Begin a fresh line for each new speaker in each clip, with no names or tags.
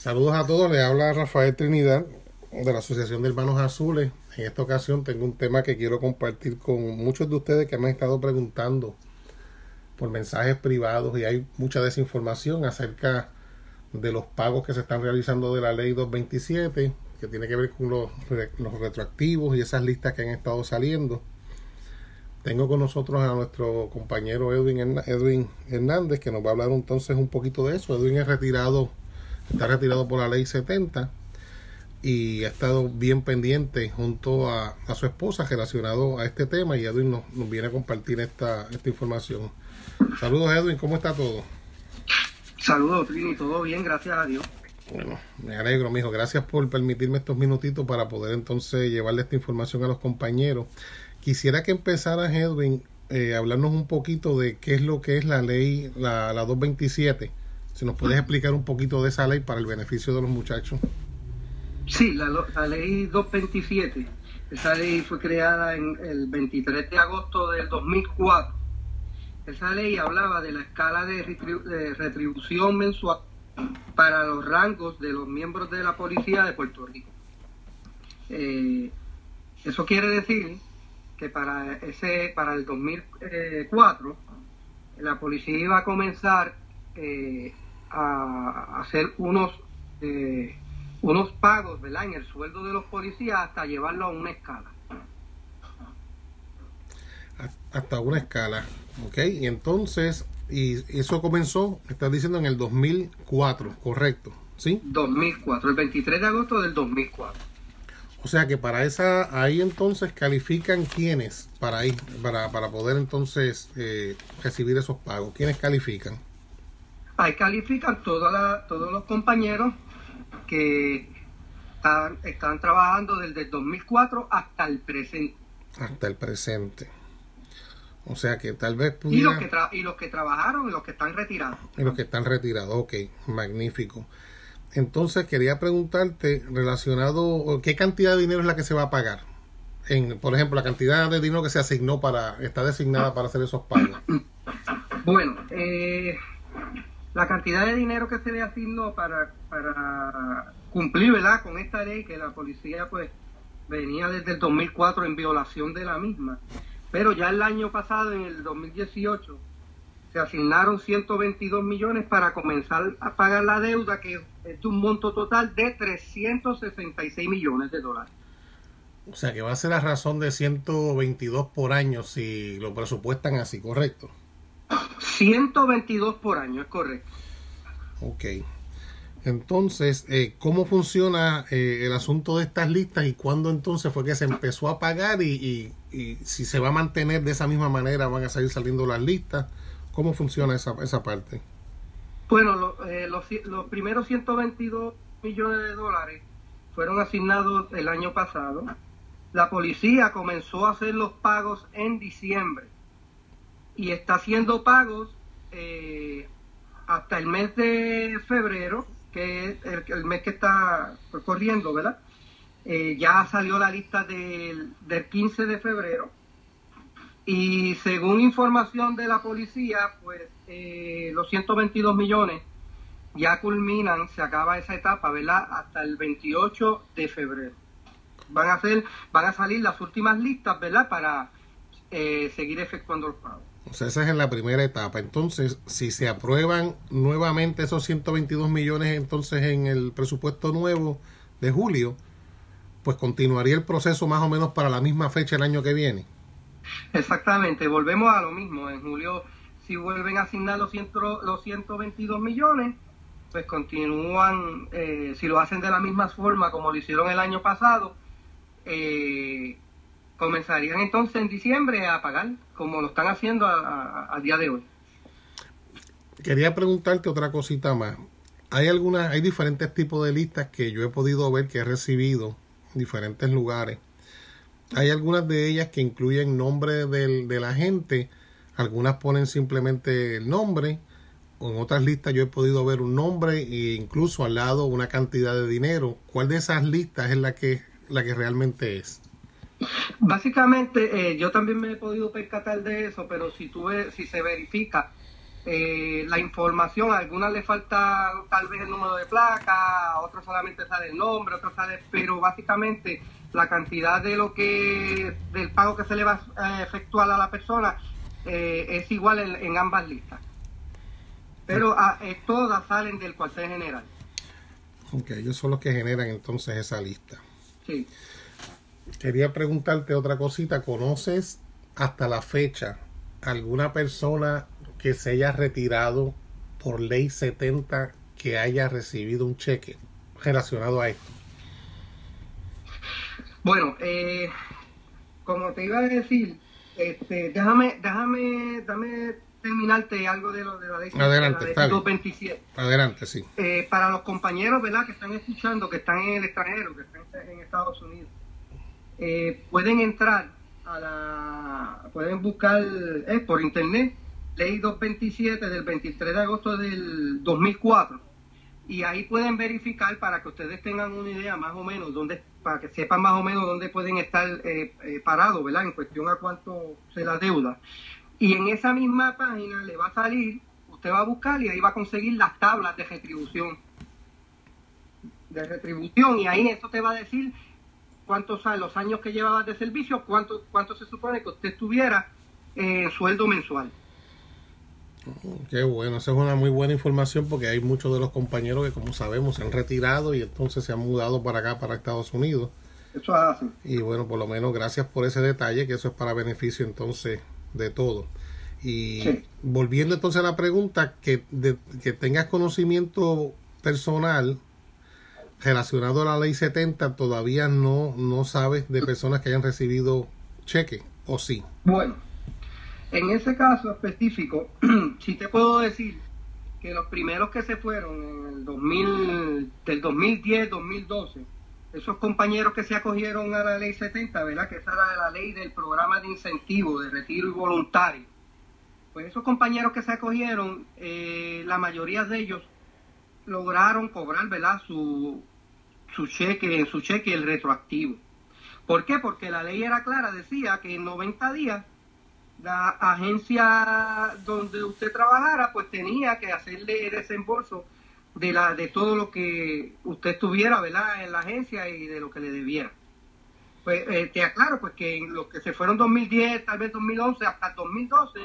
Saludos a todos, le habla Rafael Trinidad de la Asociación de Hermanos Azules. En esta ocasión tengo un tema que quiero compartir con muchos de ustedes que me han estado preguntando por mensajes privados y hay mucha desinformación acerca de los pagos que se están realizando de la ley 227, que tiene que ver con los, los retroactivos y esas listas que han estado saliendo. Tengo con nosotros a nuestro compañero Edwin, Edwin Hernández, que nos va a hablar entonces un poquito de eso. Edwin es retirado está retirado por la ley 70 y ha estado bien pendiente junto a, su esposa relacionado a este tema y Edwin nos, viene a compartir esta, esta información. Saludos Edwin, ¿cómo está todo?
Saludos Trini, todo bien, gracias a Dios.
Bueno, me alegro, mijo. Gracias por permitirme estos minutitos para poder entonces llevarle esta información a los compañeros. Quisiera que empezaras, Edwin, eh, hablarnos un poquito de qué es lo que es la ley, la, la 227 si nos puedes explicar un poquito de esa ley para el beneficio de los muchachos.
Sí, la, ley 227, esa ley fue creada en el 23 de agosto del 2004. Esa ley hablaba de la escala de, retribución mensual para los rangos de los miembros de la policía de Puerto Rico. Eh, eso quiere decir que para ese para el 2004 la policía iba a comenzar eh, a hacer unos eh, unos pagos ¿verdad? en el sueldo de los policías hasta llevarlo a una escala.
Hasta una escala, ok. Y entonces, y eso comenzó, estás diciendo, en el 2004, correcto, ¿sí?
2004, el 23 de agosto del 2004.
O sea que para esa, ahí entonces califican quiénes para ahí, para, para poder entonces eh, recibir esos pagos. ¿Quiénes califican?
Ahí califican todos los compañeros que están, trabajando desde el 2004 hasta el presente.
Hasta el presente. O sea que tal vez
pudiera... Y los que, y los que trabajaron y los que están retirados.
Y los que están retirados, ok, magnífico. Entonces quería preguntarte relacionado, ¿qué cantidad de dinero es la que se va a pagar? En, por ejemplo, la cantidad de dinero que se asignó para, está designada para hacer esos pagos.
Bueno, eh, la cantidad de dinero que se le asignó para, para cumplir ¿verdad? con esta ley que la policía pues venía desde el 2004 en violación de la misma. Pero ya el año pasado, en el 2018, se asignaron 122 millones para comenzar a pagar la deuda, que es de un monto total de 366 millones de dólares.
O sea que va a ser la razón de 122 por año si lo presupuestan así, ¿correcto?
122 por año, es correcto.
Ok. Entonces, eh, ¿cómo funciona eh, el asunto de estas listas y cuándo entonces fue que se empezó a pagar y, si se va a mantener de esa misma manera, van a seguir saliendo las listas? ¿Cómo funciona esa, esa parte?
Bueno, eh, los, los primeros 122 millones de dólares fueron asignados el año pasado. La policía comenzó a hacer los pagos en diciembre y está haciendo pagos eh, hasta el mes de febrero, que es el, mes que está corriendo, ¿verdad? Eh, ya salió la lista del, 15 de febrero y según información de la policía, pues eh, los 122 millones ya culminan, se acaba esa etapa, ¿verdad? Hasta el 28 de febrero. Van a hacer, van a salir las últimas listas, ¿verdad? Para seguir efectuando los pagos.
O sea, esa es la primera etapa. Entonces, si se aprueban nuevamente esos 122 millones entonces en el presupuesto nuevo de julio, pues continuaría el proceso más o menos para la misma fecha el año que viene.
Exactamente, volvemos a lo mismo. En julio, si vuelven a asignar los, los 122 millones, pues continúan, eh, si lo hacen de la misma forma como lo hicieron el año pasado, eh, comenzarían entonces en diciembre a pagar, como lo están haciendo a, día de hoy.
Quería preguntarte otra cosita más. Hay algunas, hay diferentes tipos de listas que yo he podido ver que he recibido en diferentes lugares. Hay algunas de ellas que incluyen nombre del, de la gente, algunas ponen simplemente el nombre, en otras listas yo he podido ver un nombre e incluso al lado una cantidad de dinero. ¿Cuál de esas listas es la que, la que realmente es?
Básicamente, eh, yo también me he podido percatar de eso, pero si tú si se verifica eh, la información, a algunas le falta tal vez el número de placa, a otros solamente sale el nombre, a otros sale, pero básicamente la cantidad de lo que del pago que se le va a efectuar a la persona eh, es igual en, ambas listas. Pero a, eh, todas salen del cuartel general.
Ok, ellos son los que generan entonces esa lista.
Sí.
Quería preguntarte otra cosita. ¿Conoces hasta la fecha alguna persona que se haya retirado por ley 70 que haya recibido un cheque relacionado a esto?
Bueno, eh, como te iba a decir, este, déjame, déjame, dame terminarte algo de lo de la ley,
Adelante,
de 227.
Adelante, sí.
Eh, para los compañeros, ¿verdad? Que están escuchando, que están en el extranjero, que están en Estados Unidos, eh, pueden entrar a la, pueden buscar eh, por internet ley 227 del 23 de agosto del 2004 y ahí pueden verificar para que ustedes tengan una idea más o menos dónde para que sepan más o menos dónde pueden estar eh, eh, parados, ¿verdad? En cuestión a cuánto se la deuda. Y en esa misma página le va a salir, usted va a buscar y ahí va a conseguir las tablas de retribución. De retribución y ahí eso te va a decir cuántos los años que llevaba de servicio, cuánto, cuánto se supone que usted tuviera eh, sueldo mensual.
Qué bueno, esa es una muy buena información porque hay muchos de los compañeros que como sabemos se han retirado y entonces se han mudado para acá, para Estados Unidos.
Eso es así.
Y bueno, por lo menos gracias por ese detalle, que eso es para beneficio entonces de todo. Y volviendo entonces a la pregunta, que, que tengas conocimiento personal relacionado a la ley 70, todavía no, no sabes de personas que hayan recibido cheque, ¿o sí?
Bueno, en ese caso específico, sí te puedo decir que los primeros que se fueron en el 2000, del 2010, 2012, esos compañeros que se acogieron a la ley 70, ¿verdad? Que esa era la ley del programa de incentivo de retiro y voluntario. Pues esos compañeros que se acogieron, eh, la mayoría de ellos lograron cobrar, ¿verdad? Su, su cheque, su cheque el retroactivo. ¿Por qué? Porque la ley era clara, decía que en 90 días la agencia donde usted trabajara pues tenía que hacerle desembolso de la de todo lo que usted tuviera verdad en la agencia y de lo que le debiera pues eh, te aclaro pues que en los que se fueron 2010 tal vez 2011 hasta 2012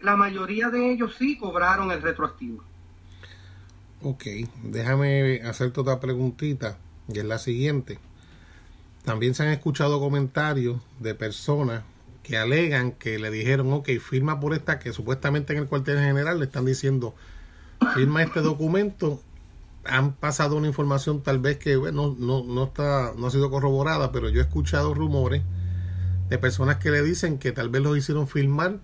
la mayoría de ellos sí cobraron el retroactivo
ok déjame hacerte otra preguntita y es la siguiente también se han escuchado comentarios de personas que alegan que le dijeron, ok, firma por esta, que supuestamente en el cuartel general le están diciendo, firma este documento. Han pasado una información tal vez que bueno, no, no, está, no ha sido corroborada, pero yo he escuchado rumores de personas que le dicen que tal vez los hicieron firmar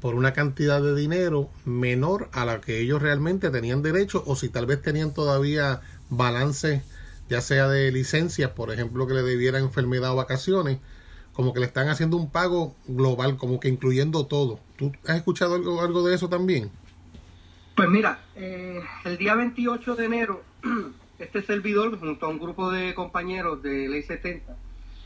por una cantidad de dinero menor a la que ellos realmente tenían derecho o si tal vez tenían todavía balance ya sea de licencias, por ejemplo, que le debieran enfermedad o vacaciones, como que le están haciendo un pago global, como que incluyendo todo. ¿Tú has escuchado algo, algo de eso también?
Pues mira, eh, el día 28 de enero, este servidor, junto a un grupo de compañeros de Ley 70,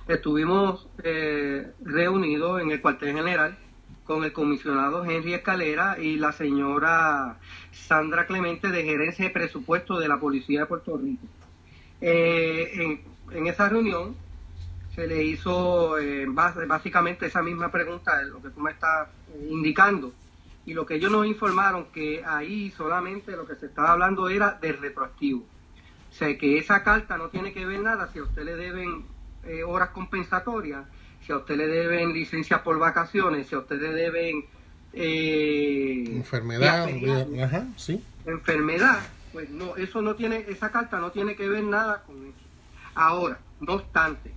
estuvimos eh, reunidos en el cuartel general con el comisionado Henry Escalera y la señora Sandra Clemente de gerencia de presupuesto de la Policía de Puerto Rico. Eh, en, esa reunión se le hizo eh, básicamente esa misma pregunta, lo que tú me estás indicando. Y lo que ellos nos informaron que ahí solamente lo que se estaba hablando era del retroactivo. O sea, que esa carta no tiene que ver nada si a usted le deben eh, horas compensatorias, si a usted le deben licencias por vacaciones, si a usted le deben...
Eh, enfermedad, ajá, sí.
Enfermedad, pues no, eso no tiene, esa carta no tiene que ver nada con eso. Ahora, no obstante,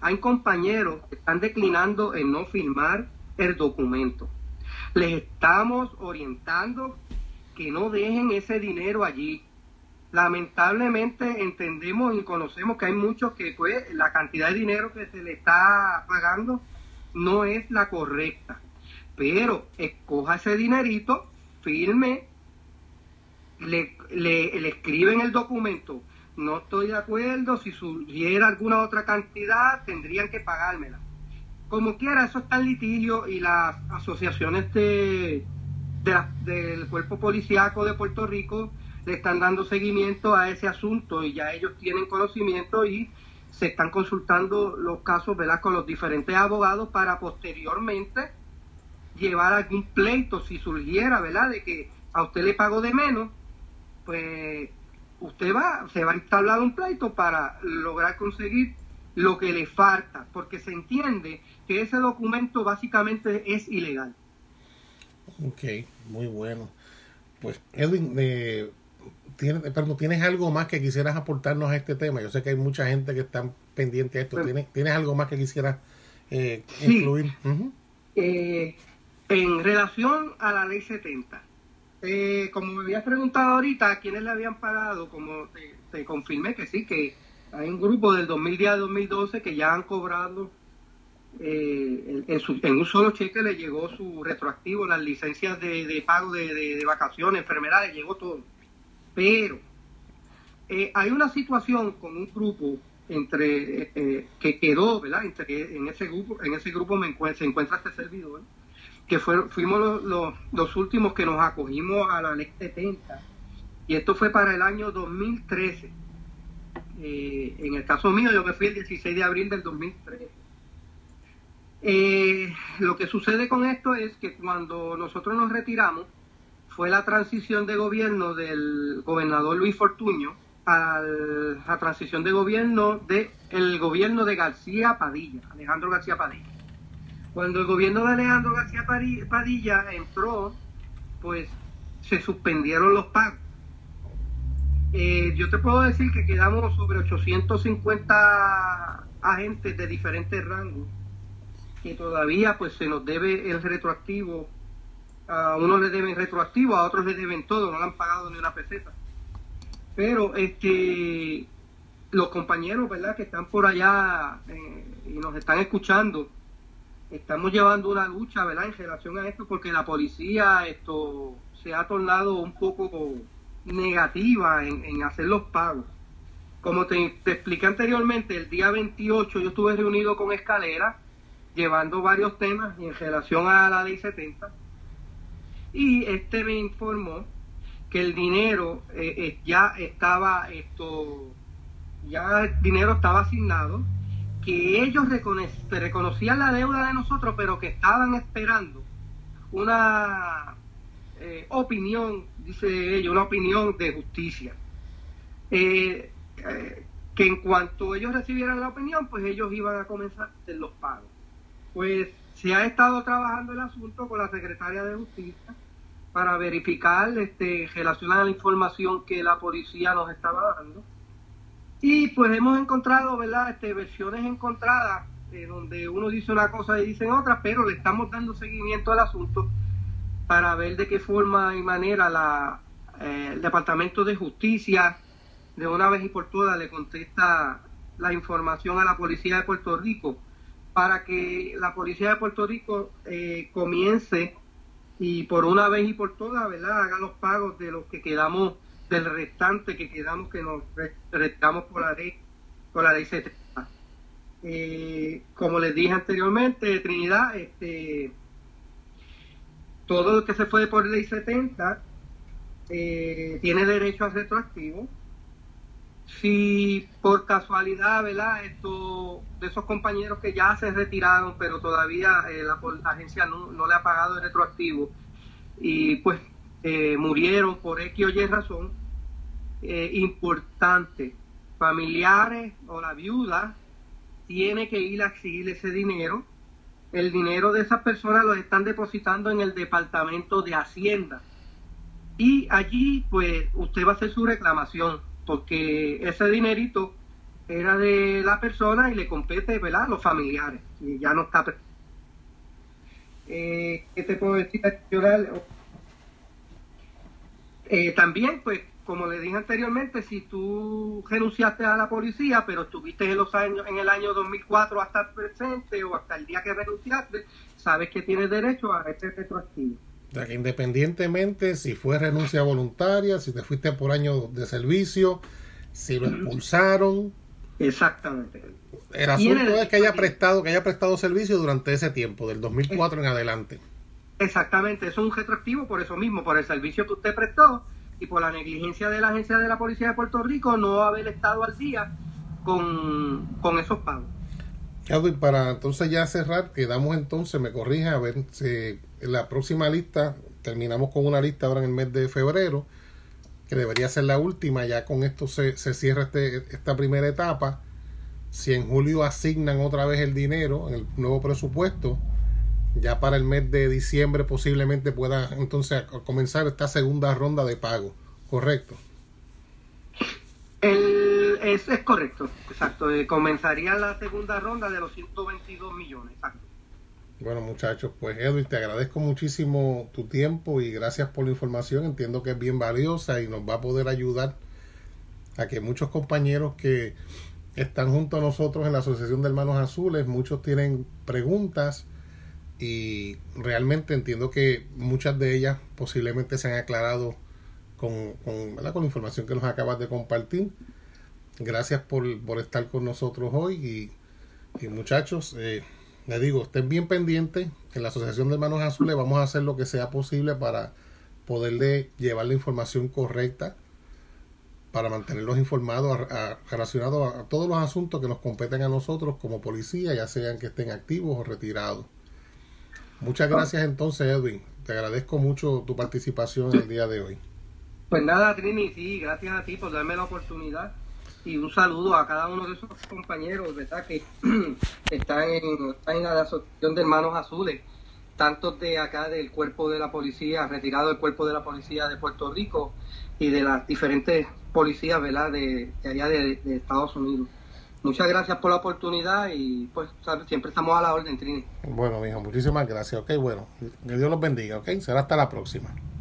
hay compañeros que están declinando en no firmar el documento. Les estamos orientando que no dejen ese dinero allí. Lamentablemente entendemos y conocemos que hay muchos que pues la cantidad de dinero que se le está pagando no es la correcta. Pero escoja ese dinerito, firme, le, le, le escriben el documento no estoy de acuerdo, si subiera alguna otra cantidad tendrían que pagármela. Como quiera, eso está en litigio y las asociaciones de, del cuerpo policíaco de Puerto Rico le están dando seguimiento a ese asunto y ya ellos tienen conocimiento y se están consultando los casos ¿verdad? con los diferentes abogados para posteriormente llevar algún pleito si surgiera, ¿verdad? De que a usted le pago de menos, pues usted va, se va a instalar un pleito para lograr conseguir lo que le falta, porque se entiende que ese documento básicamente es ilegal.
Ok, muy bueno. Pues Edwin, eh, ¿tienes, perdón, ¿tienes algo más que quisieras aportarnos a este tema? Yo sé que hay mucha gente que está pendiente a esto. Pues ¿Tienes, ¿Tienes algo más que quisieras eh, incluir?
Eh, en relación a la ley 70, eh, como me habías preguntado ahorita, ¿a quiénes le habían pagado? Como te, confirmé que sí, que hay un grupo del 2010 al 2012 que ya han cobrado eh, en, un solo cheque le llegó su retroactivo, las licencias de, pago de, vacaciones, enfermedades, llegó todo. Pero eh, hay una situación con un grupo entre que quedó, ¿verdad? Entre, en ese grupo, en ese grupo me se encuentra este servidor que fuimos los, últimos que nos acogimos a la ley 70. Y esto fue para el año 2013. Eh, en el caso mío, yo me fui el 16 de abril del 2013. Eh, lo que sucede con esto es que cuando nosotros nos retiramos, fue la transición de gobierno del gobernador Luis Fortuño a la transición de gobierno del el gobierno de García Padilla, Alejandro García Padilla. Cuando el gobierno de Alejandro García Padilla entró, pues se suspendieron los pagos. Eh, yo te puedo decir que quedamos sobre 850 agentes de diferentes rangos que todavía pues se nos debe el retroactivo. A unos le deben retroactivo, a otros le deben todo, no le han pagado ni una peseta. Pero este los compañeros, ¿verdad?, que están por allá eh, y nos están escuchando, estamos llevando una lucha, ¿verdad?, en relación a esto, porque la policía esto se ha tornado un poco negativa en, hacer los pagos. Como te, te, expliqué anteriormente, el día 28 yo estuve reunido con Escalera, llevando varios temas en relación a la ley 70, y este me informó que el dinero eh, eh, ya estaba, esto, ya el dinero estaba asignado, que ellos reconocían la deuda de nosotros, pero que estaban esperando una eh, opinión, dice ellos, una opinión de justicia. Eh, eh, que en cuanto ellos recibieran la opinión, pues ellos iban a comenzar los pagos. Pues se ha estado trabajando el asunto con la secretaria de Justicia para verificar este, relacionada a la información que la policía nos estaba dando y pues hemos encontrado, ¿verdad?, este, versiones encontradas, eh, donde uno dice una cosa y dicen otra, pero le estamos dando seguimiento al asunto para ver de qué forma y manera la, eh, el Departamento de Justicia de una vez y por todas le contesta la información a la Policía de Puerto Rico para que la Policía de Puerto Rico eh, comience y por una vez y por todas, ¿verdad?, haga los pagos de los que quedamos del restante que quedamos que nos retiramos por la ley, por la ley 70. Eh, como les dije anteriormente, Trinidad, este, todo lo que se fue por ley 70 eh, tiene derecho a retroactivo. Si por casualidad, ¿verdad? Esto, de esos compañeros que ya se retiraron, pero todavía eh, la, agencia no, no, le ha pagado el retroactivo y pues murieron por X o Y razón, eh, importante. Familiares o la viuda tiene que ir a exigir ese dinero. El dinero de esas personas lo están depositando en el departamento de Hacienda. Y allí, pues, usted va a hacer su reclamación, porque ese dinerito era de la persona y le compete, ¿verdad?, los familiares. Y ya no está. Eh, ¿Qué te puedo decir? Eh, también, pues, como le dije anteriormente, si tú renunciaste a la policía, pero estuviste en los años, en el año 2004 hasta el presente o hasta el día que renunciaste, sabes que tienes derecho a este retroactivo.
O sea, que independientemente si fue renuncia voluntaria, si te fuiste por año de servicio, si lo expulsaron.
Exactamente.
El asunto es que haya prestado, que haya prestado servicio durante ese tiempo, del 2004 en adelante.
Exactamente, eso es un retroactivo por eso mismo, por el servicio que usted prestó y por la negligencia de la agencia de la Policía de Puerto Rico no haber estado al día con, con esos pagos.
y para entonces ya cerrar, quedamos entonces, me corrija, a ver si la próxima lista, terminamos con una lista ahora en el mes de febrero, que debería ser la última, ya con esto se, se cierra este, esta primera etapa. Si en julio asignan otra vez el dinero en el nuevo presupuesto, ya para el mes de diciembre posiblemente pueda entonces comenzar esta segunda ronda de pago, ¿correcto?
El, es, es correcto, exacto. Eh, comenzaría la segunda ronda de los 122 millones, exacto.
Bueno, muchachos, pues Edwin, te agradezco muchísimo tu tiempo y gracias por la información. Entiendo que es bien valiosa y nos va a poder ayudar a que muchos compañeros que están junto a nosotros en la Asociación de Hermanos Azules, muchos tienen preguntas y realmente entiendo que muchas de ellas posiblemente se han aclarado con, con, la información que nos acabas de compartir. Gracias por, estar con nosotros hoy y, muchachos, eh, les digo, estén bien pendientes. En la Asociación de Hermanos Azules vamos a hacer lo que sea posible para poderle llevar la información correcta para mantenerlos informados relacionados a todos los asuntos que nos competen a nosotros como policía, ya sean que estén activos o retirados. Muchas gracias entonces, Edwin. Te agradezco mucho tu participación el día de hoy.
Pues nada, Trini, sí, gracias a ti por darme la oportunidad y un saludo a cada uno de esos compañeros, ¿verdad? Que están en, en la Asociación de Hermanos Azules, tantos de acá del cuerpo de la policía, retirado del cuerpo de la policía de Puerto Rico y de las diferentes policías, ¿verdad? De, allá de Estados Unidos. Muchas gracias por la oportunidad y pues siempre estamos a la orden, Trini.
Bueno, mijo, muchísimas gracias. Ok, bueno, que Dios los bendiga, ok. Será hasta la próxima.